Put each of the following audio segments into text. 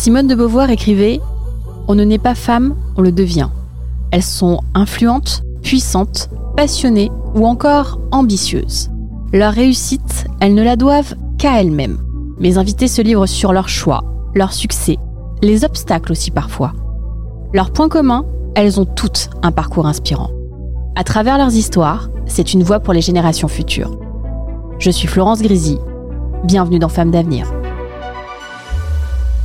Simone de Beauvoir écrivait On ne naît pas femme, on le devient. Elles sont influentes, puissantes, passionnées ou encore ambitieuses. Leur réussite, elles ne la doivent qu'à elles-mêmes. Mes invités se livrent sur leurs choix, leurs succès, les obstacles aussi parfois. Leur point commun, elles ont toutes un parcours inspirant. À travers leurs histoires, c'est une voix pour les générations futures. Je suis Florence Grisy. Bienvenue dans Femmes d'avenir.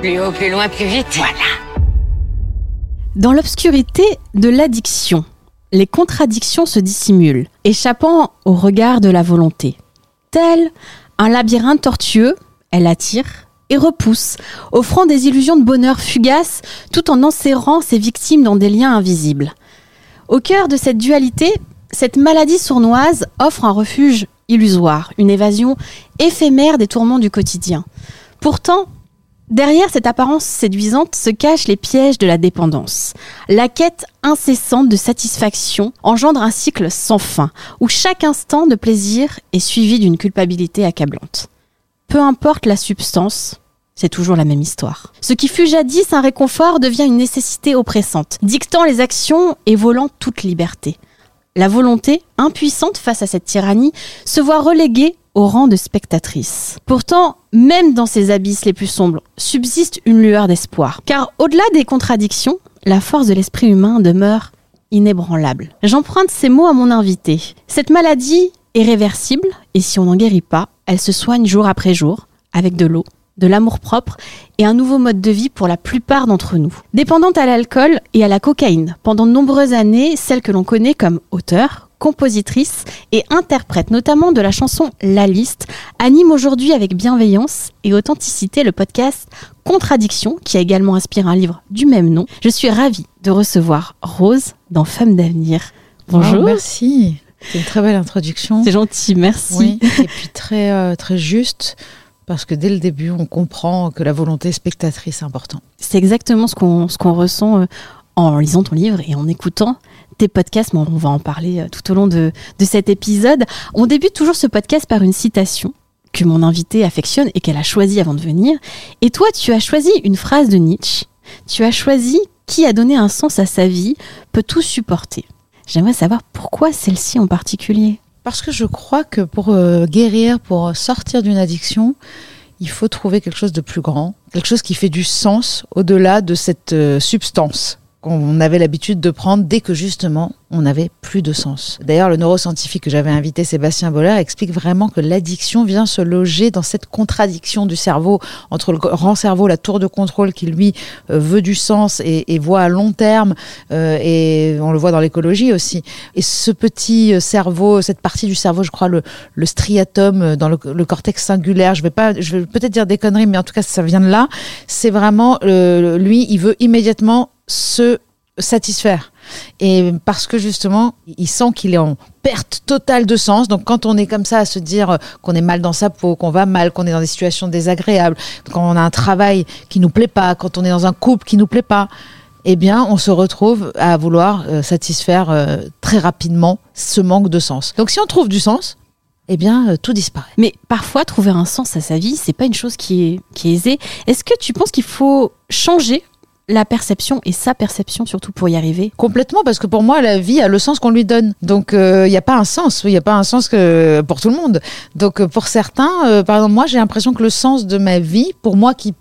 Plus haut, plus loin, plus vite. Voilà. Dans l'obscurité de l'addiction, les contradictions se dissimulent, échappant au regard de la volonté. Tel un labyrinthe tortueux, elle attire et repousse, offrant des illusions de bonheur fugaces tout en enserrant ses victimes dans des liens invisibles. Au cœur de cette dualité, cette maladie sournoise offre un refuge illusoire, une évasion éphémère des tourments du quotidien. Pourtant, derrière cette apparence séduisante se cachent les pièges de la dépendance. La quête incessante de satisfaction engendre un cycle sans fin, où chaque instant de plaisir est suivi d'une culpabilité accablante. Peu importe la substance, c'est toujours la même histoire. Ce qui fut jadis un réconfort devient une nécessité oppressante, dictant les actions et volant toute liberté. La volonté, impuissante face à cette tyrannie, se voit reléguée au rang de spectatrice. Pourtant, même dans ces abysses les plus sombres, subsiste une lueur d'espoir. Car au-delà des contradictions, la force de l'esprit humain demeure inébranlable. J'emprunte ces mots à mon invité. Cette maladie est réversible et si on n'en guérit pas, elle se soigne jour après jour avec de l'eau, de l'amour-propre et un nouveau mode de vie pour la plupart d'entre nous. Dépendante à l'alcool et à la cocaïne, pendant de nombreuses années, celle que l'on connaît comme auteur, compositrice et interprète notamment de la chanson La Liste, anime aujourd'hui avec bienveillance et authenticité le podcast Contradiction, qui a également inspiré un livre du même nom. Je suis ravie de recevoir Rose dans Femmes d'avenir. Bonjour. Oh, merci. C'est une très belle introduction. C'est gentil, merci. Oui, et puis très, euh, très juste, parce que dès le début, on comprend que la volonté spectatrice est importante. C'est exactement ce qu'on ce qu'on ressent euh, en lisant ton livre et en écoutant podcasts. Mais on va en parler euh, tout au long de, de cet épisode. On débute toujours ce podcast par une citation que mon invité affectionne et qu'elle a choisie avant de venir. Et toi, tu as choisi une phrase de Nietzsche. Tu as choisi qui a donné un sens à sa vie peut tout supporter. J'aimerais savoir pourquoi celle-ci en particulier. Parce que je crois que pour euh, guérir, pour sortir d'une addiction, il faut trouver quelque chose de plus grand, quelque chose qui fait du sens au-delà de cette euh, substance qu'on avait l'habitude de prendre dès que justement on n'avait plus de sens. D'ailleurs, le neuroscientifique que j'avais invité, Sébastien Boller, explique vraiment que l'addiction vient se loger dans cette contradiction du cerveau entre le grand cerveau, la tour de contrôle qui lui euh, veut du sens et, et voit à long terme, euh, et on le voit dans l'écologie aussi. Et ce petit euh, cerveau, cette partie du cerveau, je crois le, le striatum euh, dans le, le cortex singulaire, je vais pas, je vais peut-être dire des conneries, mais en tout cas ça vient de là. C'est vraiment euh, lui, il veut immédiatement se satisfaire. Et parce que justement, il sent qu'il est en perte totale de sens. Donc quand on est comme ça à se dire qu'on est mal dans sa peau, qu'on va mal, qu'on est dans des situations désagréables, quand on a un travail qui nous plaît pas, quand on est dans un couple qui nous plaît pas, eh bien, on se retrouve à vouloir euh, satisfaire euh, très rapidement ce manque de sens. Donc, si on trouve du sens, eh bien, euh, tout disparaît. Mais parfois, trouver un sens à sa vie, c'est pas une chose qui est, qui est aisée. Est-ce que tu penses qu'il faut changer la perception et sa perception surtout pour y arriver Complètement, parce que pour moi, la vie a le sens qu'on lui donne. Donc, il n'y a pas un sens. Il n'y a pas un sens que pour tout le monde. Donc, euh, pour certains, euh, par exemple, moi, j'ai l'impression que le sens de ma vie, pour moi qui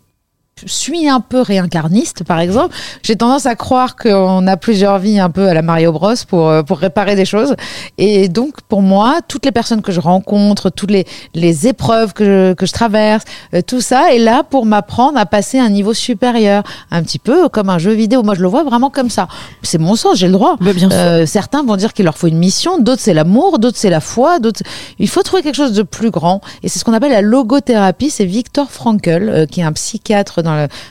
suis un peu réincarniste, par exemple, j'ai tendance à croire qu'on a plusieurs vies un peu à la Mario Bros pour euh, pour réparer des choses. Et donc pour moi, toutes les personnes que je rencontre, toutes les les épreuves que je, que je traverse, euh, tout ça est là pour m'apprendre à passer à un niveau supérieur, un petit peu comme un jeu vidéo. Moi, je le vois vraiment comme ça. C'est mon sens, j'ai le droit. Mais bien sûr. Euh, certains vont dire qu'il leur faut une mission, d'autres c'est l'amour, d'autres c'est la foi, d'autres. Il faut trouver quelque chose de plus grand. Et c'est ce qu'on appelle la logothérapie. C'est Viktor Frankl, euh, qui est un psychiatre dans,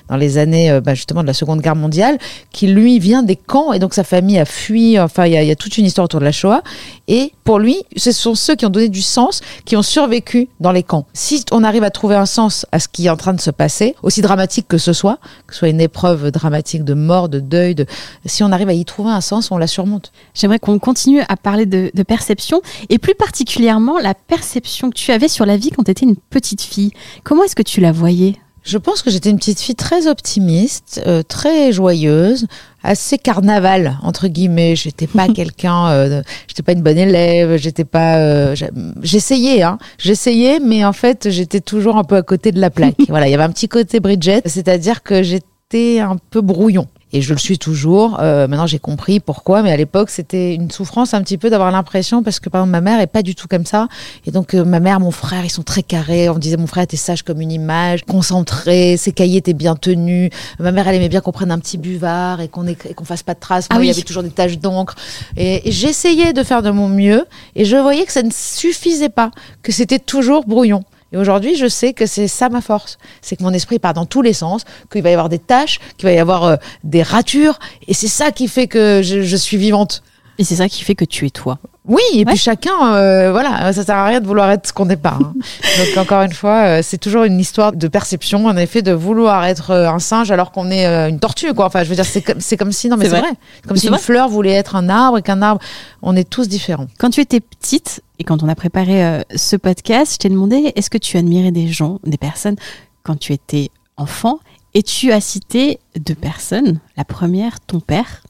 dans les années euh, bah, justement de la Seconde Guerre mondiale, qui lui vient des camps et donc sa famille a fui. Enfin, il y a, toute une histoire autour de la Shoah. Et pour lui, ce sont ceux qui ont donné du sens, qui ont survécu dans les camps. Si on arrive à trouver un sens à ce qui est en train de se passer, aussi dramatique que ce soit, que ce soit une épreuve dramatique de mort, de deuil, de, si on arrive à y trouver un sens, on la surmonte. J'aimerais qu'on continue à parler de perception et plus particulièrement la perception que tu avais sur la vie quand tu étais une petite fille. Comment est-ce que tu la voyais? Je pense que j'étais une petite fille très optimiste, euh, très joyeuse, assez carnaval entre guillemets. J'étais pas quelqu'un, euh, j'étais pas une bonne élève, j'étais pas. euh, j'essayais, hein, j'essayais, mais en fait j'étais toujours un peu à côté de la plaque. voilà, il y avait un petit côté Bridget, c'est-à-dire que j'étais un peu brouillon. Et je le suis toujours. Euh, maintenant, j'ai compris pourquoi. Mais à l'époque, c'était une souffrance un petit peu d'avoir l'impression, parce que par exemple, ma mère est pas du tout comme ça. Et donc, euh, ma mère, mon frère, ils sont très carrés. On me disait, mon frère était sage comme une image, concentré, ses cahiers étaient bien tenus. Ma mère, elle aimait bien qu'on prenne un petit buvard et qu'on qu'on fasse pas de traces. Ah Moi, il y oui. avait toujours des taches d'encre. Et, et j'essayais de faire de mon mieux. Et je voyais que ça ne suffisait pas, que c'était toujours brouillon. Et aujourd'hui, je sais que c'est ça ma force. C'est que mon esprit part dans tous les sens, qu'il va y avoir des tâches, qu'il va y avoir euh, des ratures. Et c'est ça qui fait que je, je suis vivante. Et c'est ça qui fait que tu es toi. Oui, et Ouais. puis chacun, euh, voilà, ça sert à rien de vouloir être ce qu'on n'est pas. hein. Donc encore une fois, euh, c'est toujours une histoire de perception, en effet, de vouloir être euh, un singe alors qu'on est euh, une tortue, quoi. Enfin, je veux dire, c'est comme, si, non, mais C'est vrai. vrai. Comme si une fleur voulait être un arbre et qu'un arbre, on est tous différents. Quand tu étais petite et quand on a préparé ce podcast, je t'ai demandé est-ce que tu admirais des gens, des personnes quand tu étais enfant? Et tu as cité deux personnes. La première, ton père.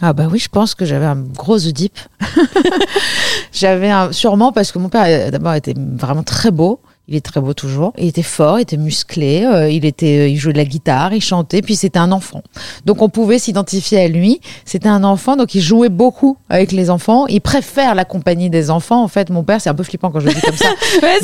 Ah bah oui, je pense que j'avais un gros Oedipe. j'avais un, sûrement parce que mon père d'abord était vraiment très beau. Il est très beau toujours. Il était fort, il était musclé, euh, il était, il jouait de la guitare, il chantait, puis c'était un enfant. Donc on pouvait s'identifier à lui. C'était un enfant, donc il jouait beaucoup avec les enfants. Il préfère la compagnie des enfants. En fait, mon père, c'est un peu flippant quand je le dis comme ça. mais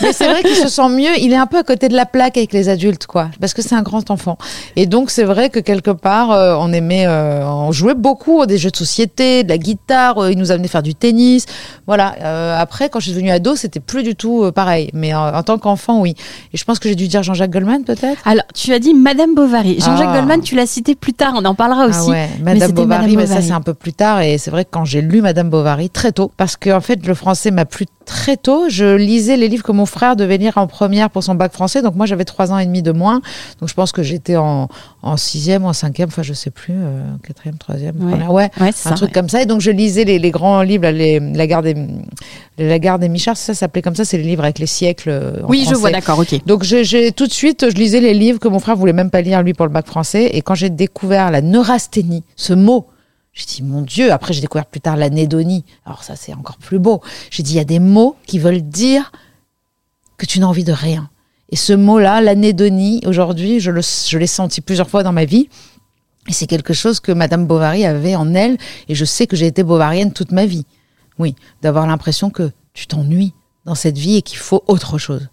mais c'est vrai qu'il se sent mieux. Il est un peu à côté de la plaque avec les adultes, quoi, parce que c'est un grand enfant. Et donc c'est vrai que quelque part, euh, on aimait, euh, on jouait beaucoup des jeux de société, de la guitare. il nous amenait faire du tennis. Voilà. Après, quand je suis devenue ado, c'était plus du tout pareil. Mais euh, en tant qu'enfant, oui. Et je pense que j'ai dû dire Jean-Jacques Goldman, peut-être? Alors, tu as dit Madame Bovary. Jean-Jacques Ah. Goldman, tu l'as cité plus tard, on en parlera aussi. Ah ouais, Mais Madame c'était Bovary, Madame mais ça c'est un peu plus tard et c'est vrai que quand j'ai lu Madame Bovary très tôt, parce que en fait le français m'a plu très tôt, je lisais les livres que mon frère devait lire en première pour son bac français, donc moi j'avais trois ans et demi de moins, donc je pense que j'étais en, en sixième ou en cinquième, enfin je sais plus, euh, quatrième, troisième, Ouais. première, ouais, un ça, truc ouais. comme ça, et donc je lisais les, les grands livres, là, les, la gare des la gare des Michards, ça s'appelait comme ça, c'est les livres avec les siècles. euh, en Oui, je vois, d'accord, ok. Donc j'ai tout de suite, je lisais les livres que mon frère voulait même pas lire lui pour le bac français. Et quand j'ai découvert la neurasthénie, ce mot, j'ai dit mon Dieu. Après j'ai découvert plus tard l'anédonie. Alors ça c'est encore plus beau. J'ai dit il y a des mots qui veulent dire que tu n'as envie de rien. Et ce mot-là, l'anédonie, aujourd'hui, je je l'ai senti plusieurs fois dans ma vie. Et c'est quelque chose que Madame Bovary avait en elle. Et je sais que j'ai été bovarienne toute ma vie. Oui, d'avoir l'impression que tu t'ennuies dans cette vie et qu'il faut autre chose.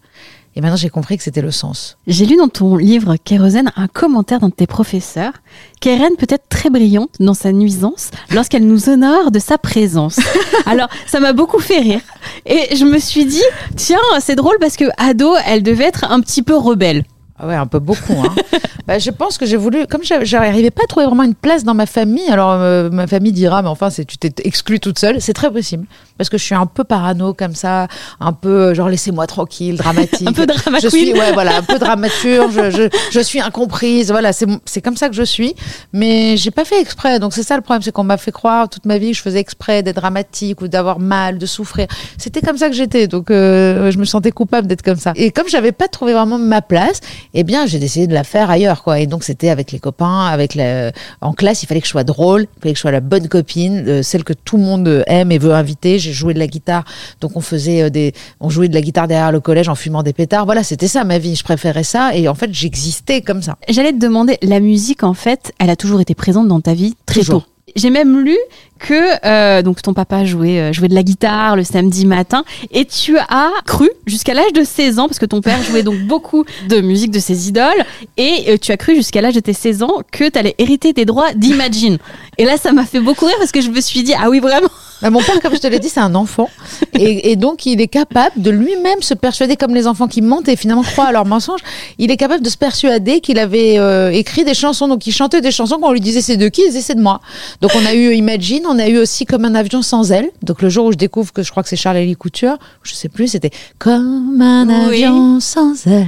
Et maintenant, j'ai compris que c'était le sens. J'ai lu dans ton livre Kérosène un commentaire d'un de tes professeurs. Keren peut être très brillante dans sa nuisance lorsqu'elle nous honore de sa présence. Alors, ça m'a beaucoup fait rire. Et je me suis dit, tiens, c'est drôle parce que ado, elle devait être un petit peu rebelle. Ah ouais, un peu beaucoup. Hein. bah, je pense que j'ai voulu, comme j'a- j'arrivais pas à trouver vraiment une place dans ma famille, alors euh, ma famille dira, mais enfin, tu t'es exclue toute seule. C'est très possible parce que je suis un peu parano comme ça, un peu euh, genre laissez-moi tranquille, dramatique. Un peu drama Je suis, ouais, voilà, un peu dramaturge. je, suis incomprise. Voilà, c'est c'est comme ça que je suis. Mais j'ai pas fait exprès. Donc c'est ça le problème, c'est qu'on m'a fait croire toute ma vie que je faisais exprès d'être dramatique ou d'avoir mal, de souffrir. C'était comme ça que j'étais. Donc euh, je me sentais coupable d'être comme ça. Et comme j'avais pas trouvé vraiment ma place, eh bien j'ai décidé de la faire ailleurs, quoi. Et donc c'était avec les copains, avec la... en classe, il fallait que je sois drôle, il fallait que je sois la bonne copine, euh, celle que tout le monde aime et veut inviter. J'ai joué de la guitare, donc on faisait euh, des, on jouait de la guitare derrière le collège en fumant des pétards. Voilà, c'était ça ma vie. Je préférais ça et en fait j'existais comme ça. J'allais te demander, la musique, en fait, elle a toujours été présente dans ta vie très Toujours. tôt. J'ai même lu que euh, donc ton papa jouait, euh, jouait de la guitare le samedi matin et tu as cru jusqu'à l'âge de 16 ans, parce que ton père jouait donc beaucoup de musique de ses idoles, et euh, tu as cru jusqu'à l'âge de tes 16 ans que tu allais hériter des droits d'Imagine. Et là, ça m'a fait beaucoup rire parce que je me suis dit, ah oui, vraiment Bah, mon père, comme je te l'ai dit, c'est un enfant. Et, donc, il est capable de lui-même se persuader, comme les enfants qui mentent et finalement croient à leurs mensonges, il est capable de se persuader qu'il avait écrit des chansons. Donc, il chantait des chansons quand on lui disait c'est de qui, il disait c'est de moi. Donc, on a eu Imagine, on a eu aussi Comme un avion sans aile. Donc, le jour où je découvre que je crois que c'est Charles-Élie Couture, je sais plus, c'était Comme un Oui. avion sans aile,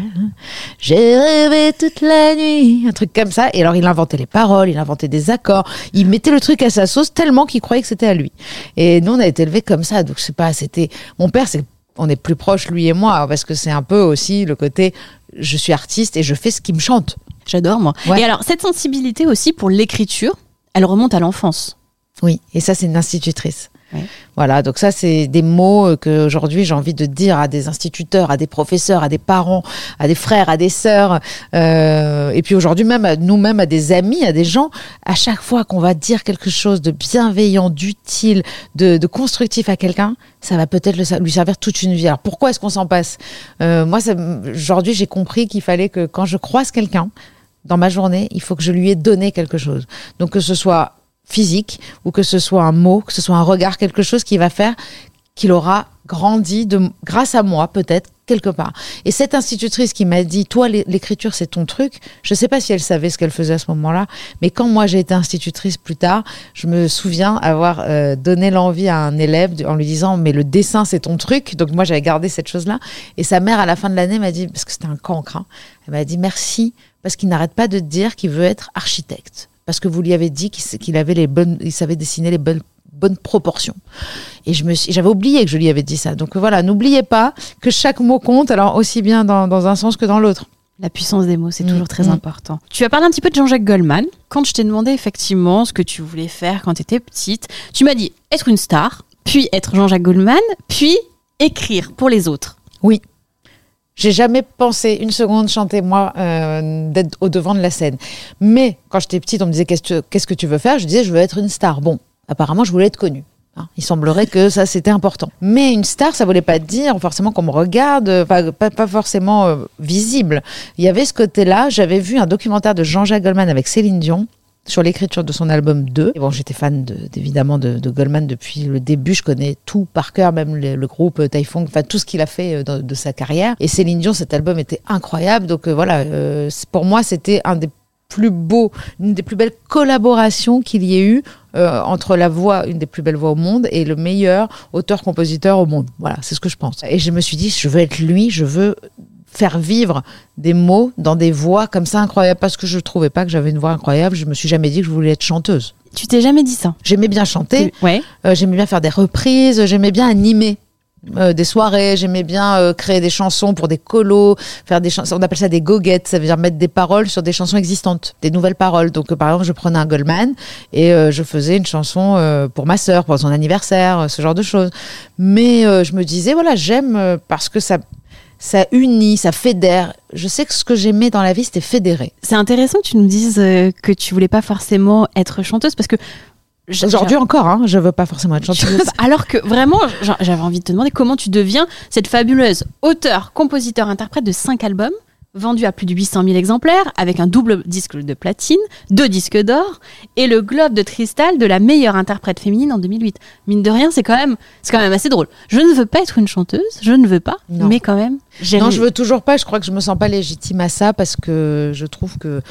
j'ai rêvé toute la nuit. Un truc comme ça. Et alors, il inventait les paroles, il inventait des accords. Il mettait le truc à sa sauce tellement qu'il croyait que c'était à lui. Et nous, on a été élevés comme ça. Donc, je sais pas, c'était. Mon père, c'est. On est plus proches, lui et moi, parce que c'est un peu aussi le côté je suis artiste et je fais ce qui me chante. J'adore, moi. Ouais. Et alors, cette sensibilité aussi pour l'écriture, elle remonte à l'enfance. Oui, et ça, c'est une institutrice. Voilà, donc ça, c'est des mots euh, que aujourd'hui j'ai envie de dire à des instituteurs, à des professeurs, à des parents, à des frères, à des sœurs, euh, et puis aujourd'hui même à nous-mêmes, à des amis, à des gens. À chaque fois qu'on va dire quelque chose de bienveillant, d'utile, de, de constructif à quelqu'un, ça va peut-être lui servir toute une vie. Alors pourquoi est-ce qu'on s'en passe? Euh, Moi, aujourd'hui, j'ai compris qu'il fallait que quand je croise quelqu'un dans ma journée, il faut que je lui ai donné quelque chose. Donc que ce soit physique ou que ce soit un mot, que ce soit un regard, quelque chose qui va faire qu'il aura grandi de, grâce à moi peut-être quelque part. Et cette institutrice qui m'a dit, toi l'é- l'écriture c'est ton truc, je sais pas si elle savait ce qu'elle faisait à ce moment-là, mais quand moi j'ai été institutrice plus tard, je me souviens avoir euh, donné l'envie à un élève en lui disant, mais le dessin c'est ton truc, donc moi j'avais gardé cette chose-là. Et sa mère à la fin de l'année m'a dit, parce que c'était un cancre, hein, elle m'a dit merci parce qu'il n'arrête pas de dire qu'il veut être architecte parce que vous lui avez dit qu'il avait les bonnes, il savait dessiner les bonnes bonnes proportions. Et je me suis, j'avais oublié que je lui avais dit ça. Donc voilà, n'oubliez pas que chaque mot compte, alors aussi bien dans, dans un sens que dans l'autre. La puissance des mots, c'est Mm, toujours très mm. important. Tu as parlé un petit peu de Jean-Jacques Goldman. Quand je t'ai demandé effectivement ce que tu voulais faire quand tu étais petite, tu m'as dit être une star, puis être Jean-Jacques Goldman, puis écrire pour les autres. Oui. J'ai jamais pensé une seconde chanter moi euh, d'être au devant de la scène. Mais quand j'étais petite, on me disait qu'est-ce que, tu veux faire? Je disais je veux être une star. Bon, apparemment je voulais être connue. hein. Il semblerait que ça c'était important. Mais une star, ça voulait pas dire forcément qu'on me regarde, pas forcément euh, visible. Il y avait ce côté-là. J'avais vu un documentaire de Jean-Jacques Goldman avec Céline Dion sur l'écriture de son album 2. Et bon, j'étais fan de- évidemment de, Goldman depuis le début. Je connais tout par cœur, même le, groupe Typhoon, enfin tout ce qu'il a fait euh, de, sa carrière. Et Céline Dion, cet album était incroyable. Donc euh, voilà, euh, pour moi, c'était un des plus beaux, une des plus belles collaborations qu'il y ait eu entre la voix, une des plus belles voix au monde, et le meilleur auteur-compositeur au monde. Voilà, c'est ce que je pense. Et je me suis dit, je veux être lui, je veux faire vivre des mots dans des voix comme ça incroyables parce que je trouvais pas que j'avais une voix incroyable. Je me suis jamais dit que je voulais être chanteuse. Tu t'es jamais dit ça? J'aimais bien chanter, Ouais. euh, j'aimais bien faire des reprises, j'aimais bien animer. euh, des soirées, j'aimais bien euh, créer des chansons pour des colos, faire des chansons, on appelle ça des goguettes, ça veut dire mettre des paroles sur des chansons existantes, des nouvelles paroles. Donc euh, par exemple, je prenais un Goldman et je faisais une chanson pour ma sœur, pour son anniversaire, ce genre de choses. Mais je me disais voilà, j'aime parce que ça ça unit, ça fédère. Je sais que ce que j'aimais dans la vie, c'était fédérer. C'est intéressant que tu nous dises euh, que tu voulais pas forcément être chanteuse parce que Aujourd'hui encore, hein, je veux pas forcément être chanteuse. Alors que vraiment, j'a- j'avais envie de te demander comment tu deviens cette fabuleuse auteur, compositeur, interprète de cinq albums vendu à plus de 800 000 exemplaires, avec un double disque de platine, deux disques d'or et le globe de cristal de la meilleure interprète féminine en 2008. Mine de rien, c'est quand même, c'est quand même assez drôle. Je ne veux pas être une chanteuse, je ne veux pas, Non. mais quand même. Non, je veux toujours pas. Je crois que je me sens pas légitime à ça parce que je trouve que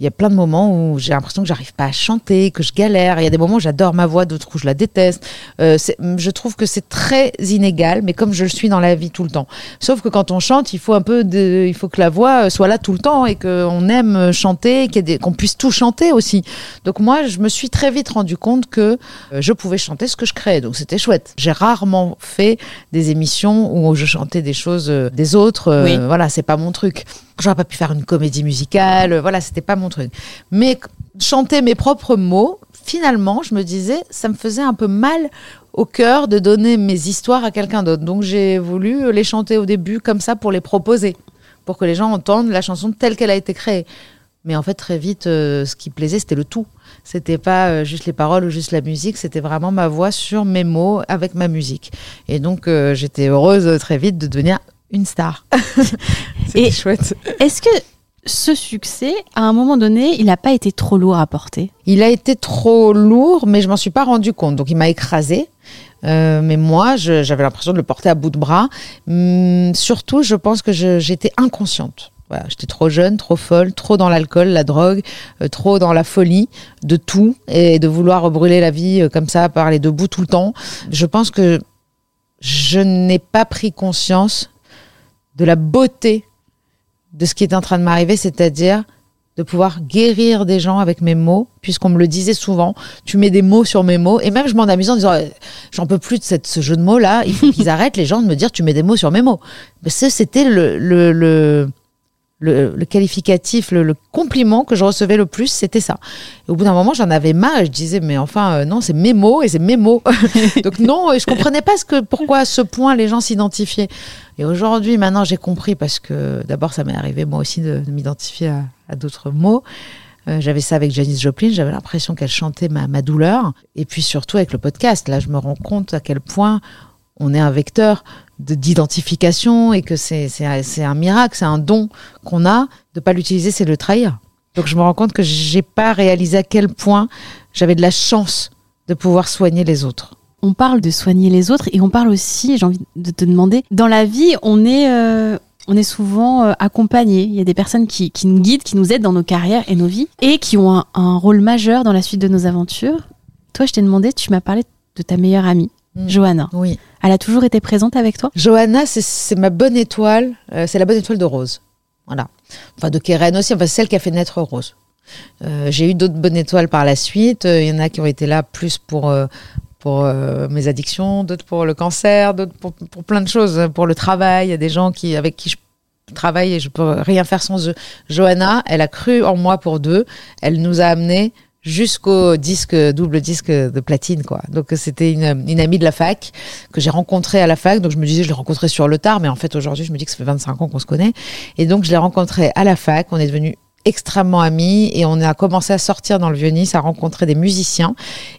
il y a plein de moments où j'ai l'impression que j'arrive pas à chanter, que je galère. Il y a des moments où j'adore ma voix, d'autres où je la déteste. Euh, c'est- je trouve que c'est très inégal, mais comme je le suis dans la vie tout le temps. Sauf que quand on chante, il faut un peu de, il faut que la voix euh, soit là tout le temps et qu'on aime chanter, ait des- qu'on puisse tout chanter aussi. Donc moi, je me suis très vite rendu compte que euh, je pouvais chanter ce que je créais. Donc c'était chouette. J'ai rarement fait des émissions où je chantais des choses euh, des autres. euh, Oui. Voilà, c'est pas mon truc. J'aurais pas pu faire une comédie musicale. euh, Voilà, c'était pas mon truc. Mais chanter mes propres mots, finalement, je me disais, ça me faisait un peu mal au cœur de donner mes histoires à quelqu'un d'autre. Donc j'ai voulu les chanter au début comme ça pour les proposer, pour que les gens entendent la chanson telle qu'elle a été créée. Mais en fait, très vite, euh, ce qui plaisait, c'était le tout. C'était pas euh, juste les paroles ou juste la musique, c'était vraiment ma voix sur mes mots avec ma musique. Et donc, euh, j'étais heureuse euh, très vite de devenir une star. Et- chouette. Est-ce que ce succès, à un moment donné, il n'a pas été trop lourd à porter? Il a été trop lourd, mais je m'en suis pas rendu compte. Donc, il m'a écrasé. Euh, mais moi, j'avais l'impression de le porter à bout de bras. Hum, surtout, je pense que j'étais inconsciente. Voilà, j'étais trop jeune, trop folle, trop dans l'alcool, la drogue, euh, trop dans la folie de tout et de vouloir brûler la vie euh, comme ça, par les deux bouts tout le temps. Je pense que je n'ai pas pris conscience de la beauté de ce qui est en train de m'arriver, c'est-à-dire de pouvoir guérir des gens avec mes mots, puisqu'on me le disait souvent, tu mets des mots sur mes mots, et même je m'en amusais en disant, euh, j'en peux plus de cette, ce jeu de mots-là, il faut qu'ils arrêtent les gens de me dire, tu mets des mots sur mes mots. Mais c'était le, le, le, le, qualificatif, le, compliment que je recevais le plus, c'était ça. Et au bout d'un moment, j'en avais marre, je disais, mais enfin, euh, non, c'est mes mots, et c'est mes mots. Donc non, et je comprenais pas ce que, pourquoi à ce point les gens s'identifiaient. Et aujourd'hui, maintenant, j'ai compris parce que d'abord, ça m'est arrivé moi aussi de, de m'identifier à, d'autres mots. Euh, j'avais ça avec Janis Joplin, j'avais l'impression qu'elle chantait ma, ma douleur. Et puis surtout avec le podcast, là, je me rends compte à quel point on est un vecteur d'identification et que c'est un- miracle, c'est un don qu'on a. De pas l'utiliser, c'est le trahir. Donc je me rends compte que j'ai pas réalisé à quel point j'avais de la chance de pouvoir soigner les autres. On parle de soigner les autres et on parle aussi, j'ai envie de te demander, dans la vie, on est, euh, on est souvent euh, accompagné. Il y a des personnes qui, qui nous guident, qui nous aident dans nos carrières et nos vies et qui ont un rôle majeur dans la suite de nos aventures. Toi, je t'ai demandé, tu m'as parlé de ta meilleure amie, Mm. Johanna. Oui. Elle a toujours été présente avec toi? Johanna, c'est- ma bonne étoile. euh, c'est la bonne étoile de Rose. Voilà. Enfin, de Keren aussi. Enfin, celle qui a fait naître Rose. Euh, J'ai eu d'autres bonnes étoiles par la suite. Euh, Il y en a qui ont été là plus pour, euh, pour euh, mes addictions, d'autres pour le cancer, d'autres pour, pour plein de choses, pour le travail. Il y a des gens qui, avec qui je travaille et je peux rien faire sans eux. Johanna, elle a cru en moi pour deux. Elle nous a amenés jusqu'au disque double disque de platine quoi. Donc c'était une, amie de la fac que j'ai rencontrée à la fac. Donc je me disais je l'ai rencontrée sur le tard mais en fait aujourd'hui je me dis que ça fait 25 ans qu'on se connaît. Et donc je l'ai rencontrée à la fac. On est devenus extrêmement amis et on a commencé à sortir dans le Vieux-Nice, à rencontrer des musiciens.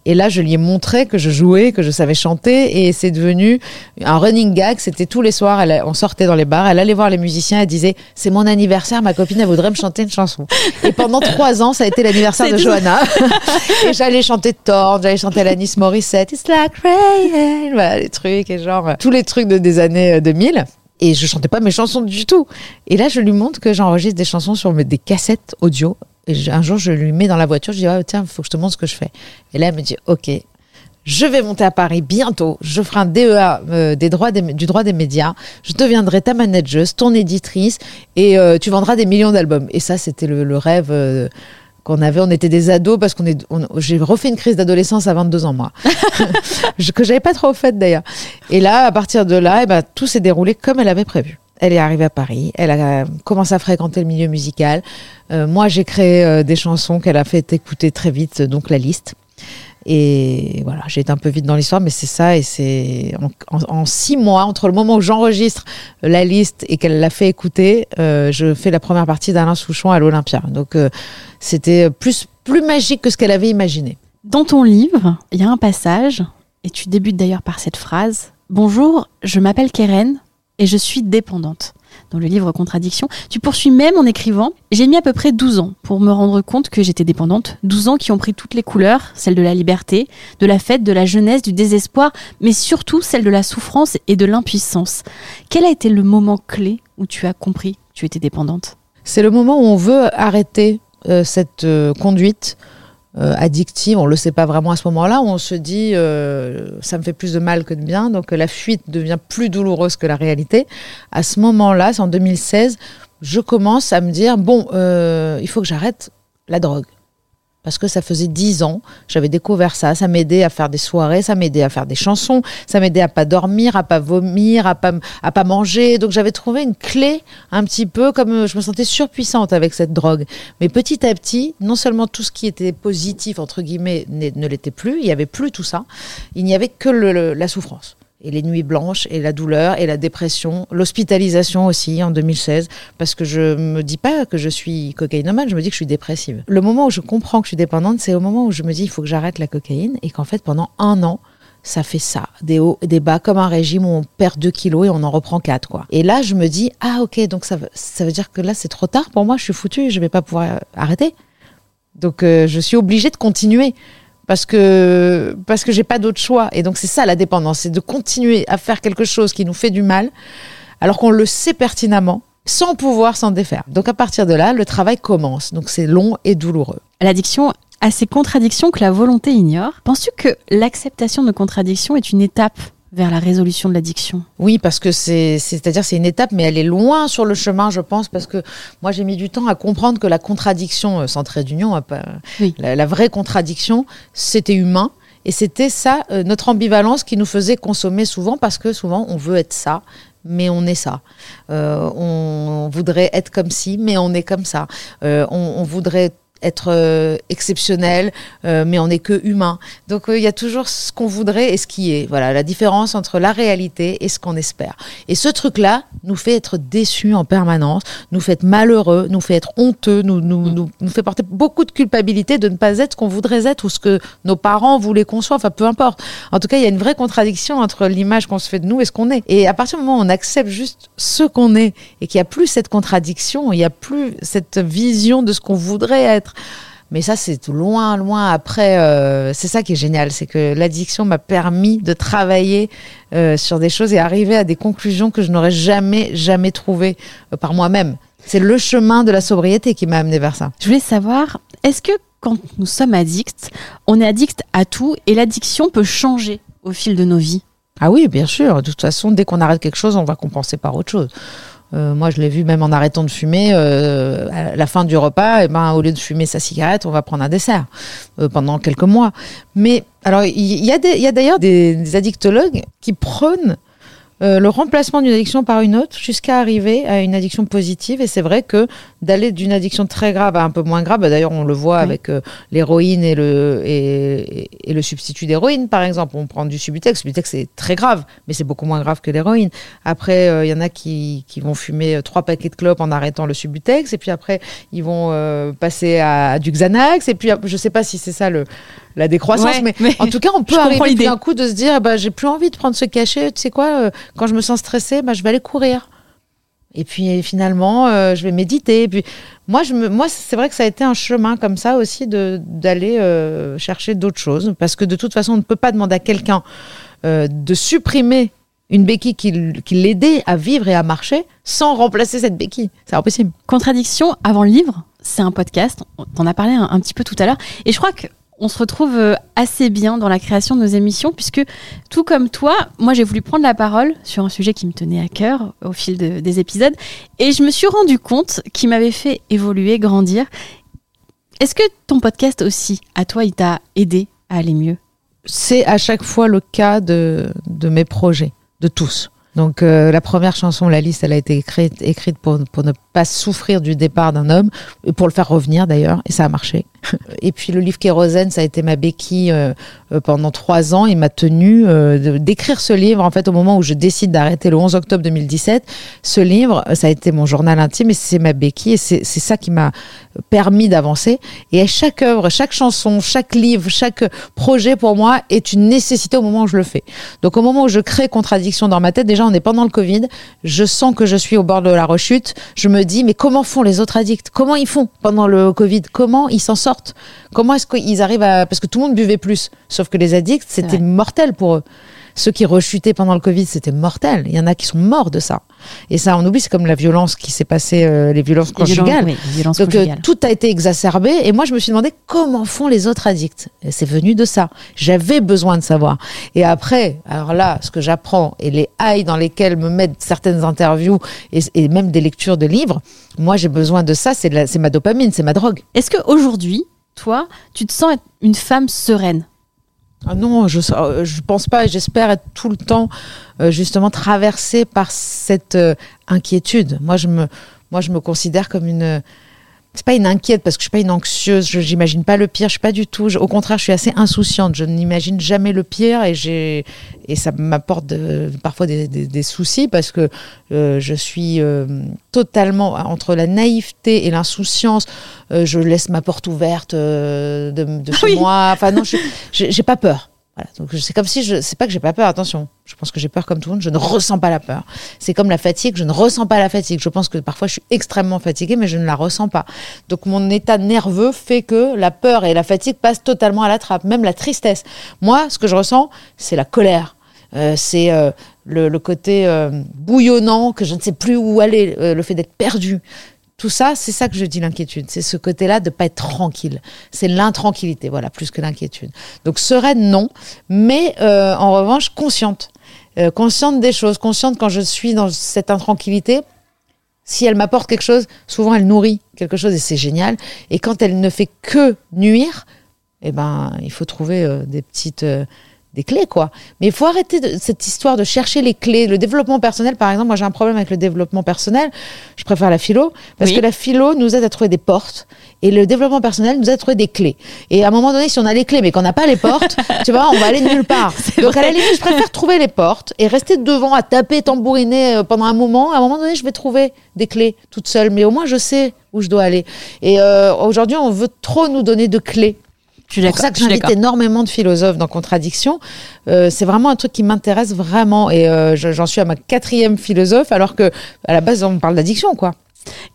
Et là, je lui ai montré que je jouais, que je savais chanter et c'est devenu un running gag. C'était tous les soirs, elle, on sortait dans les bars, elle allait voir les musiciens, elle disait c'est mon anniversaire, ma copine elle voudrait me chanter une chanson. Et pendant trois ans, ça a été l'anniversaire de C'est Johanna. et j'allais chanter Thorn, j'allais chanter Alanis Morissette, It's like rain, voilà les trucs et genre tous les trucs de, des années euh, 2000 et je chantais pas mes chansons du tout. Et là, je lui montre que j'enregistre des chansons sur des cassettes audio. Et un jour, je lui mets dans la voiture, je dis, ah, tiens, faut que je te montre ce que je fais. Et là, elle me dit, OK, je vais monter à Paris bientôt. Je ferai un DEA euh, des droits du droit des médias. Je deviendrai ta manageuse, ton éditrice, et euh, tu vendras des millions d'albums. Et ça, c'était le, le rêve. euh, qu'on avait, on était des ados parce qu'on est, on- j'ai refait une crise d'adolescence à 22 ans moi, que j'avais pas trop faite d'ailleurs. Et là, à partir de là, eh ben, tout s'est déroulé comme elle avait prévu. Elle est arrivée à Paris, elle a commencé à fréquenter le milieu musical. Euh, moi, j'ai créé euh, des chansons qu'elle a fait écouter très vite, donc la liste. Et voilà, j'ai été un peu vite dans l'histoire, mais c'est ça. Et c'est en, six mois, entre le moment où j'enregistre la liste et qu'elle l'a fait écouter, euh, je fais la première partie d'Alain Souchon à l'Olympia. Donc euh, c'était plus, plus magique que ce qu'elle avait imaginé. Dans ton livre, il y a un passage, et tu débutes d'ailleurs par cette phrase Bonjour, je m'appelle Keren et je suis dépendante. Dans le livre Contradiction. Tu poursuis même en écrivant J'ai mis à peu près 12 ans pour me rendre compte que j'étais dépendante. 12 ans qui ont pris toutes les couleurs, celle de la liberté, de la fête, de la jeunesse, du désespoir, mais surtout celle de la souffrance et de l'impuissance. Quel a été le moment clé où tu as compris que tu étais dépendante? C'est le moment où on veut arrêter euh, cette euh, conduite euh, addictive. On le sait pas vraiment à ce moment-là. On se dit, euh, ça me fait plus de mal que de bien. Donc la fuite devient plus douloureuse que la réalité. À ce moment-là, c'est en 2016, je commence à me dire, bon, euh, il faut que j'arrête la drogue parce que ça faisait dix ans, j'avais découvert ça, ça m'aidait à faire des soirées, ça m'aidait à faire des chansons, ça m'aidait à pas dormir, à pas vomir, à pas à pas manger. Donc j'avais trouvé une clé un petit peu comme euh, je me sentais surpuissante avec cette drogue. Mais petit à petit, non seulement tout ce qui était positif entre guillemets ne l'était plus, il y avait plus tout ça, il n'y avait que la souffrance et les nuits blanches et la douleur et la dépression, l'hospitalisation aussi en 2016 parce que je me dis pas que je suis cocaïnomane, je me dis que je suis dépressive. Le moment où je comprends que je suis dépendante, c'est au moment où je me dis il faut que j'arrête la cocaïne et qu'en fait pendant un an ça fait ça, des hauts des bas, comme un régime où on perd 2 kilos et on en reprend 4, quoi. Et là, je me dis, ah ok, donc ça, veut, ça veut dire que là, c'est trop tard pour moi, je suis foutue, je vais pas pouvoir arrêter. Donc, euh, je suis obligée de continuer parce que parce que j'ai pas d'autre choix. Et donc c'est ça la dépendance, c'est de continuer à faire quelque chose qui nous fait du mal, alors qu'on le sait pertinemment, sans pouvoir s'en défaire. Donc à partir de là, le travail commence. Donc c'est long et douloureux. L'addiction a ces contradictions que la volonté ignore. Penses-tu que l'acceptation de contradictions est une étape vers la résolution de l'addiction Oui, parce que c'est, c'est-à-dire c'est une étape, mais elle est loin sur le chemin, je pense, parce que moi j'ai mis du temps à comprendre que la contradiction, euh, sans trait d'union, hein, oui. la, la, vraie contradiction, c'était humain. Et c'était ça, euh, notre ambivalence qui nous faisait consommer souvent, parce que souvent on veut être ça, mais on est ça. Euh, on voudrait être comme ci, mais on est comme ça. Euh, on, on voudrait être euh, exceptionnel, euh, mais on n'est que humain. Donc il euh, y a toujours ce qu'on voudrait et ce qui est. Voilà, la différence entre la réalité et ce qu'on espère. Et ce truc-là nous fait être déçus en permanence, nous fait être malheureux, nous fait être honteux, nous, nous, nous, nous fait porter beaucoup de culpabilité de ne pas être ce qu'on voudrait être ou ce que nos parents voulaient qu'on soit. Enfin, peu importe. En tout cas, il y a une vraie contradiction entre l'image qu'on se fait de nous et ce qu'on est. Et à partir du moment où on accepte juste ce qu'on est et qu'il n'y a plus cette contradiction, il n'y a plus cette vision de ce qu'on voudrait être, mais ça, c'est loin, loin après. Euh, c'est ça qui est génial, c'est que l'addiction m'a permis de travailler euh, sur des choses et arriver à des conclusions que je n'aurais jamais, jamais trouvées euh, par moi-même. C'est le chemin de la sobriété qui m'a amené vers ça. Je voulais savoir, est-ce que quand nous sommes addicts, on est addict à tout et l'addiction peut changer au fil de nos vies? Ah oui, bien sûr. De toute façon, dès qu'on arrête quelque chose, on va compenser par autre chose. Euh, moi, je l'ai vu même en arrêtant de fumer. Euh, à la fin du repas, et ben, au lieu de fumer sa cigarette, on va prendre un dessert euh, pendant quelques mois. Mais alors, il y, y, a d'ailleurs des, des, addictologues qui prônent euh, le remplacement d'une addiction par une autre jusqu'à arriver à une addiction positive. Et c'est vrai que d'aller d'une addiction très grave à un peu moins grave, bah, d'ailleurs on le voit oui. avec euh, l'héroïne et le, et, et le substitut d'héroïne par exemple. On prend du Subutex, Subutex c'est très grave, mais c'est beaucoup moins grave que l'héroïne. Après, il euh, y en a qui, qui vont fumer trois paquets de clopes en arrêtant le Subutex, et puis après ils vont passer à, à, du Xanax, et puis je sais pas si c'est ça le la décroissance, ouais, mais, mais, en tout cas, on peut arriver d'un coup de se dire, bah, j'ai plus envie de prendre ce cachet. Tu sais quoi, euh, quand je me sens stressée, bah, je vais aller courir. Et puis finalement, euh, je vais méditer. Et puis moi, je me, moi, c'est vrai que ça a été un chemin comme ça aussi de d'aller euh, chercher d'autres choses, parce que de toute façon, on ne peut pas demander à quelqu'un de supprimer une béquille qui, qui l'aidait à vivre et à marcher sans remplacer cette béquille. C'est impossible. Contradiction avant le livre, c'est un podcast. On en a parlé un, un petit peu tout à l'heure. Et je crois que on se retrouve euh, assez bien dans la création de nos émissions, puisque tout comme toi, moi j'ai voulu prendre la parole sur un sujet qui me tenait à cœur au fil de, des épisodes, et je me suis rendu compte qu'il m'avait fait évoluer, grandir. Est-ce que ton podcast aussi, à toi, il t'a aidé à aller mieux? C'est à chaque fois le cas de, de mes projets, de tous. Donc euh, la première chanson, la liste, elle a été écrite, pour, ne pas souffrir du départ d'un homme, et pour le faire revenir d'ailleurs, et ça a marché. Et puis le livre Kérosène, ça a été ma béquille euh, pendant trois ans. Il m'a tenu euh, d'écrire ce livre. En fait, au moment où je décide d'arrêter le 11 octobre 2017, ce livre, ça a été mon journal intime et c'est ma béquille. Et c'est ça qui m'a permis d'avancer. Et chaque œuvre, chaque chanson, chaque livre, chaque projet pour moi est une nécessité au moment où je le fais. Donc au moment où je crée Contradiction dans ma tête, déjà on est pendant le Covid, je sens que je suis au bord de la rechute. Je me dis mais comment font les autres addicts? Comment ils font pendant le Covid? Comment ils s'en sortent? Comment est-ce qu'ils arrivent à parce que tout le monde buvait plus, sauf que les addicts c'était mortel pour eux. Ceux qui rechutaient pendant le Covid, c'était mortel. Il y en a qui sont morts de ça. Et ça, on oublie, c'est comme la violence qui s'est passée, euh, les violences Les violences- conjugales. oui, les violences Donc euh, tout a été exacerbé et moi je me suis demandé comment font les autres addicts. Et c'est venu de ça. J'avais besoin de savoir. Et après, alors là, ce que j'apprends et les hailles dans lesquelles me mettent certaines interviews et, et même des lectures de livres, moi j'ai besoin de ça. C'est ma dopamine, c'est ma drogue. Est-ce qu'aujourd'hui, toi, tu te sens être une femme sereine? Ah non, je euh, je pense pas et j'espère être tout le temps euh, justement traversée par cette euh, inquiétude. Moi je me moi je me considère comme une c'est pas une inquiète parce que je suis pas une anxieuse, je j'imagine pas le pire, je suis pas du tout, je- au contraire, je suis assez insouciante, je n'imagine jamais le pire et j'ai et ça m'apporte de- parfois des, des- des soucis parce que euh, je suis euh, totalement entre la naïveté et l'insouciance, euh, je laisse ma porte ouverte de, de chez Oui. moi, enfin non, j'ai pas peur. Donc c'est comme si je, c'est pas que j'ai pas peur, attention. Je pense que j'ai peur comme tout le monde, je ne ressens pas la peur. C'est comme la fatigue, je ne ressens pas la fatigue. Je pense que parfois je suis extrêmement fatiguée, mais je ne la ressens pas. Donc mon état nerveux fait que la peur et la fatigue passent totalement à la trappe, même la tristesse. Moi, ce que je ressens, c'est la colère. Euh, c'est euh, le, côté euh, bouillonnant, que je ne sais plus où aller, le fait d'être perdu. Tout ça, c'est ça que je dis l'inquiétude. C'est ce côté-là de pas être tranquille. C'est l'intranquillité, voilà, plus que l'inquiétude. Donc sereine, non, mais euh, en revanche consciente, Euh, consciente des choses, consciente quand je suis dans cette intranquillité. Si elle m'apporte quelque chose, souvent elle nourrit quelque chose et c'est génial. Et quand elle ne fait que nuire, eh ben, il faut trouver euh, des petites euh, des clés quoi. Mais il faut arrêter de, cette histoire de chercher les clés. Le développement personnel, par exemple, moi j'ai un problème avec le développement personnel. Je préfère la philo parce Oui. que la philo nous aide à trouver des portes et le développement personnel nous aide à trouver des clés. Et à un moment donné, si on a les clés mais qu'on n'a pas les portes, tu vois, on va aller nulle part. Donc à la limite, je préfère trouver les portes et rester devant à taper, tambouriner euh, pendant un moment. À un moment donné, je vais trouver des clés toute seule, mais au moins je sais où je dois aller. Et euh, aujourd'hui, on veut trop nous donner de clés. C'est pour ça que j'invite énormément de philosophes dans Contradiction. Euh, c'est vraiment un truc qui m'intéresse vraiment. Et euh, je- j'en suis à ma quatrième philosophe, alors que à la base, on parle d'addiction, quoi.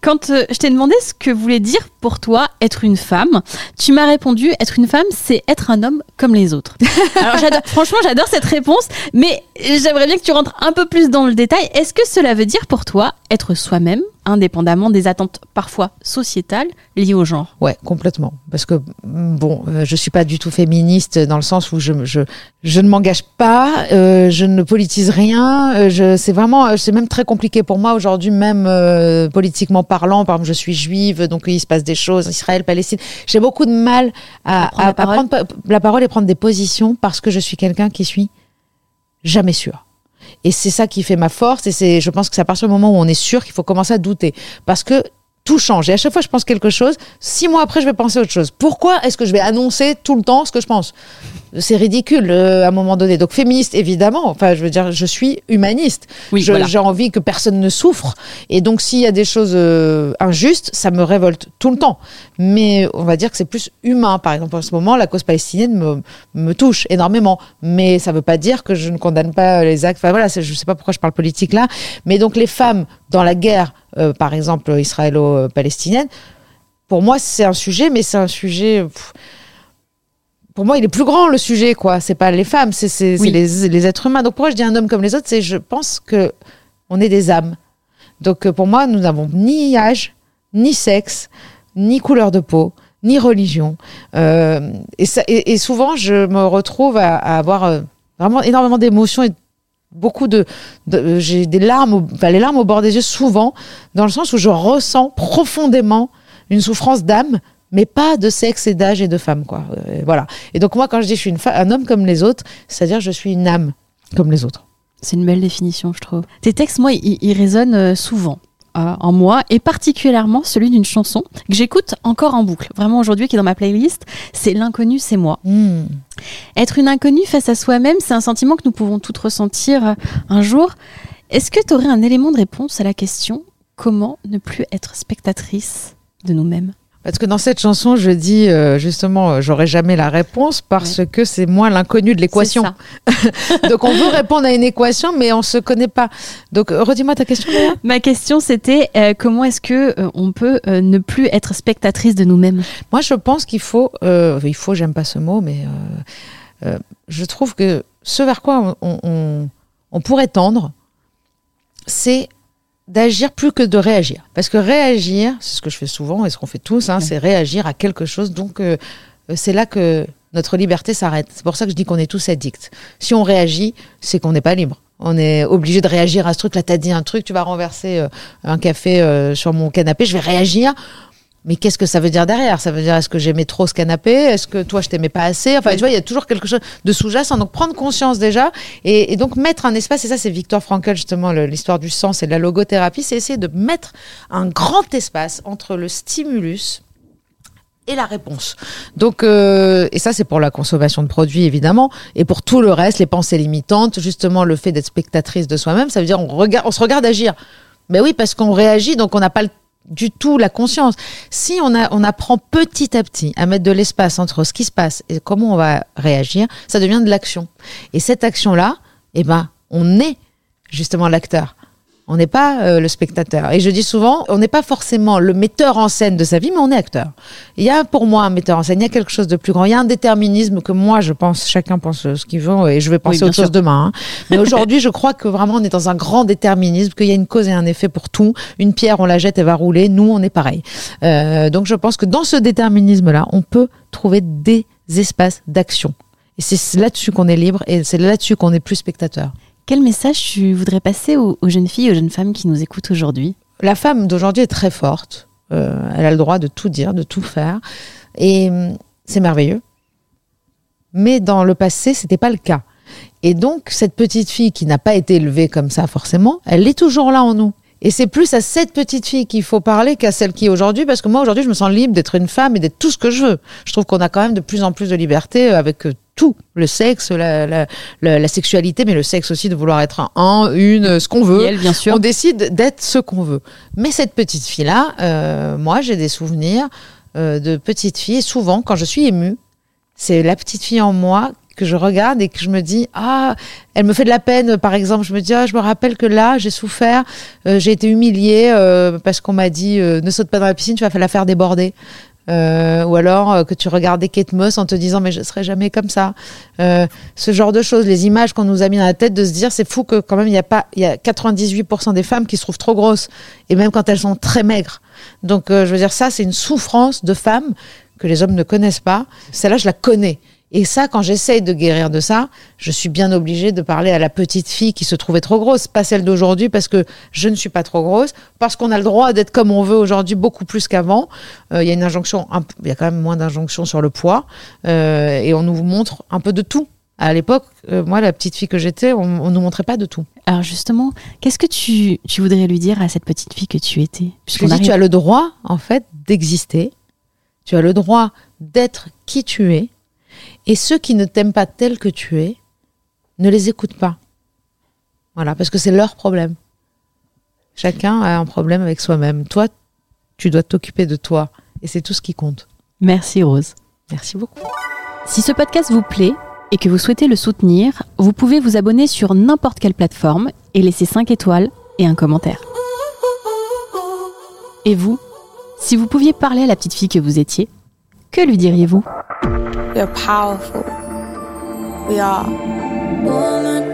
Quand euh, je t'ai demandé ce que voulait dire pour toi être une femme, tu m'as répondu être une femme, c'est être un homme comme les autres. Alors franchement, j'adore cette réponse, mais j'aimerais bien que tu rentres un peu plus dans le détail. Est-ce que cela veut dire pour toi être soi-même, indépendamment des attentes parfois sociétales liées au genre Ouais, complètement. Parce que bon, euh, je suis pas du tout féministe dans le sens où je je je ne m'engage pas, euh, je ne politise rien. euh, je c'est vraiment euh, c'est même très compliqué pour moi aujourd'hui, même euh, politiquement parlant. Par exemple, je suis juive, donc il se passe des choses, Israël, Palestine. J'ai beaucoup de mal à, À prendre la à- prendre la parole et prendre des positions parce que je suis quelqu'un qui suis jamais sûr. Et c'est ça qui fait ma force. Et c'est, je pense que c'est à partir du moment où on est sûr qu'il faut commencer à douter. Parce que tout change. Et à chaque fois, je pense quelque chose. Six mois après, je vais penser autre chose. Pourquoi est-ce que je vais annoncer tout le temps ce que je pense? C'est ridicule euh, à un moment donné. Donc féministe, évidemment. Enfin, je veux dire, je suis humaniste. Oui, voilà. J'ai envie que personne ne souffre. Et donc, s'il y a des choses euh, injustes, ça me révolte tout le temps. Mais on va dire que c'est plus humain. Par exemple, en ce moment, la cause palestinienne me, me touche énormément. Mais ça ne veut pas dire que je ne condamne pas les actes. Enfin voilà, je ne sais pas pourquoi je parle politique là. Mais donc, les femmes dans la guerre, euh, par exemple, israélo-palestinienne, pour moi, c'est un sujet, mais c'est un sujet. pff, pour moi, il est plus grand le sujet, quoi. C'est pas les femmes, c'est Oui. les, les êtres humains. Donc pourquoi je dis un homme comme les autres, c'est je pense que on est des âmes. Donc euh, pour moi, nous n'avons ni âge, ni sexe, ni couleur de peau, ni religion. Euh, et, ça, et, et souvent, je me retrouve à, à avoir euh, vraiment énormément d'émotions et beaucoup de, de- euh, j'ai des larmes, au- enfin les larmes au bord des yeux souvent, dans le sens où je ressens profondément une souffrance d'âme, mais pas de sexe et d'âge et de femme, quoi. Euh, voilà. Et donc moi, quand je dis je suis une un homme comme les autres, c'est-à-dire je suis une âme comme les autres. C'est une belle définition, je trouve. Tes textes, moi, ils, résonnent euh, souvent euh, en moi, et particulièrement celui d'une chanson que j'écoute encore en boucle. Vraiment aujourd'hui, qui est dans ma playlist, c'est L'inconnu, c'est moi. Hmm. Être une inconnue face à soi-même, c'est un sentiment que nous pouvons toutes ressentir euh, un jour. Est-ce que tu aurais un élément de réponse à la question comment ne plus être spectatrice de nous-mêmes? Parce que dans cette chanson, je dis euh, justement, euh, j'aurai jamais la réponse parce que c'est moi l'inconnu de l'équation. Donc on veut répondre à une équation, mais on se connaît pas. Donc euh, redis-moi ta question. Léa. Ma question c'était comment est-ce que on peut ne plus être spectatrice de nous-mêmes? Moi, je pense qu'il faut, il faut, j'aime pas ce mot, mais je trouve que ce vers quoi on, on, on pourrait tendre, c'est d'agir plus que de réagir. Parce que réagir, c'est ce que je fais souvent et ce qu'on fait tous, hein, c'est réagir à quelque chose. Donc euh, euh, c'est là que notre liberté s'arrête. C'est pour ça que je dis qu'on est tous addicts. Si on réagit, c'est qu'on n'est pas libre. On est obligé de réagir à ce truc. Là, t'as dit un truc, tu vas renverser euh, un café sur mon canapé, je vais réagir mais qu'est-ce que ça veut dire derrière? Ça veut dire est-ce que j'aimais trop ce canapé? Est-ce que toi je t'aimais pas assez? Enfin, tu vois, il y a toujours quelque chose de sous-jacent. Donc prendre conscience déjà et, donc mettre un espace. Et ça, c'est Victor Frankl justement l'histoire du sens et de la logothérapie, c'est essayer de mettre un grand espace entre le stimulus et la réponse. Donc, euh, et ça, c'est pour la consommation de produits, évidemment, et pour tout le reste, les pensées limitantes, justement, le fait d'être spectatrice de soi-même, ça veut dire on, regarde, on se regarde agir. Mais oui, parce qu'on réagit, donc on n'a pas le du tout la conscience. Si on, a, on apprend petit à petit à mettre de l'espace entre ce qui se passe et comment on va réagir, ça devient de l'action. Et cette action-là, eh ben, on est justement l'acteur. On n'est pas euh, le spectateur. Et je dis souvent, on n'est pas forcément le metteur en scène de sa vie, mais on est acteur. Il y a pour moi un metteur en scène, il y a quelque chose de plus grand. Il y a un déterminisme que moi, je pense, chacun pense ce qu'il veut, et je vais penser autre chose demain. Hein. Mais aujourd'hui, je crois que vraiment, on est dans un grand déterminisme, qu'il y a une cause et un effet pour tout. Une pierre, on la jette, elle va rouler. Nous, on est pareil. Euh, donc, je pense que dans ce déterminisme-là, on peut trouver des espaces d'action. Et c'est là-dessus qu'on est libre, et c'est là-dessus qu'on est plus spectateur. Quel message tu voudrais passer aux, jeunes filles, aux jeunes femmes qui nous écoutent aujourd'hui? La femme d'aujourd'hui est très forte. Euh, elle a le droit de tout dire, de tout faire. Et hum, c'est merveilleux. Mais dans le passé, c'était pas le cas. Et donc, cette petite fille qui n'a pas été élevée comme ça forcément, elle est toujours là en nous. Et c'est plus à cette petite fille qu'il faut parler qu'à celle qui est aujourd'hui, parce que moi aujourd'hui je me sens libre d'être une femme et d'être tout ce que je veux. Je trouve qu'on a quand même de plus en plus de liberté avec euh, tout, le sexe, la, la, la, sexualité, mais le sexe aussi de vouloir être un, une, ce qu'on veut. bien sûr. On décide d'être ce qu'on veut. Mais cette petite fille-là, euh, moi j'ai des souvenirs euh, de petite fille, et souvent quand je suis émue, c'est la petite fille en moi que je regarde et que je me dis ah elle me fait de la peine par exemple je me dis ah je me rappelle que là j'ai souffert euh, j'ai été humiliée parce qu'on m'a dit ne saute pas dans la piscine tu vas la faire déborder ou alors que tu regardais Kate Moss en te disant mais je serai jamais comme ça. Ce genre de choses les images qu'on nous a mis dans la tête de se dire c'est fou que quand même il y a pas il y a 98% des femmes qui se trouvent trop grosses. Et même quand elles sont très maigres. Donc je veux dire ça c'est une souffrance de femmes que les hommes ne connaissent pas. Celle-là je la connais et ça, quand j'essaye de guérir de ça, je suis bien obligée de parler à la petite fille qui se trouvait trop grosse, pas celle d'aujourd'hui parce que je ne suis pas trop grosse, parce qu'on a le droit d'être comme on veut aujourd'hui beaucoup plus qu'avant. Euh, il y a une injonction, il y a quand même moins d'injonctions sur le poids, euh, et on nous montre un peu de tout. À l'époque, euh, moi, la petite fille que j'étais, on, ne nous montrait pas de tout. Alors justement, qu'est-ce que tu, tu, voudrais lui dire à cette petite fille que tu étais? Je dis, tu as le droit, en fait, d'exister. Tu as le droit d'être qui tu es et ceux qui ne t'aiment pas tel que tu es, ne les écoute pas. Voilà, parce que c'est leur problème. Chacun a un problème avec soi-même. Toi, tu dois t'occuper de toi. Et c'est tout ce qui compte. Merci Rose. Merci beaucoup. Si ce podcast vous plaît et que vous souhaitez le soutenir, vous pouvez vous abonner sur n'importe quelle plateforme et laisser 5 étoiles et un commentaire. Et vous, si vous pouviez parler à la petite fille que vous étiez, que lui diriez-vous? We are powerful. We are.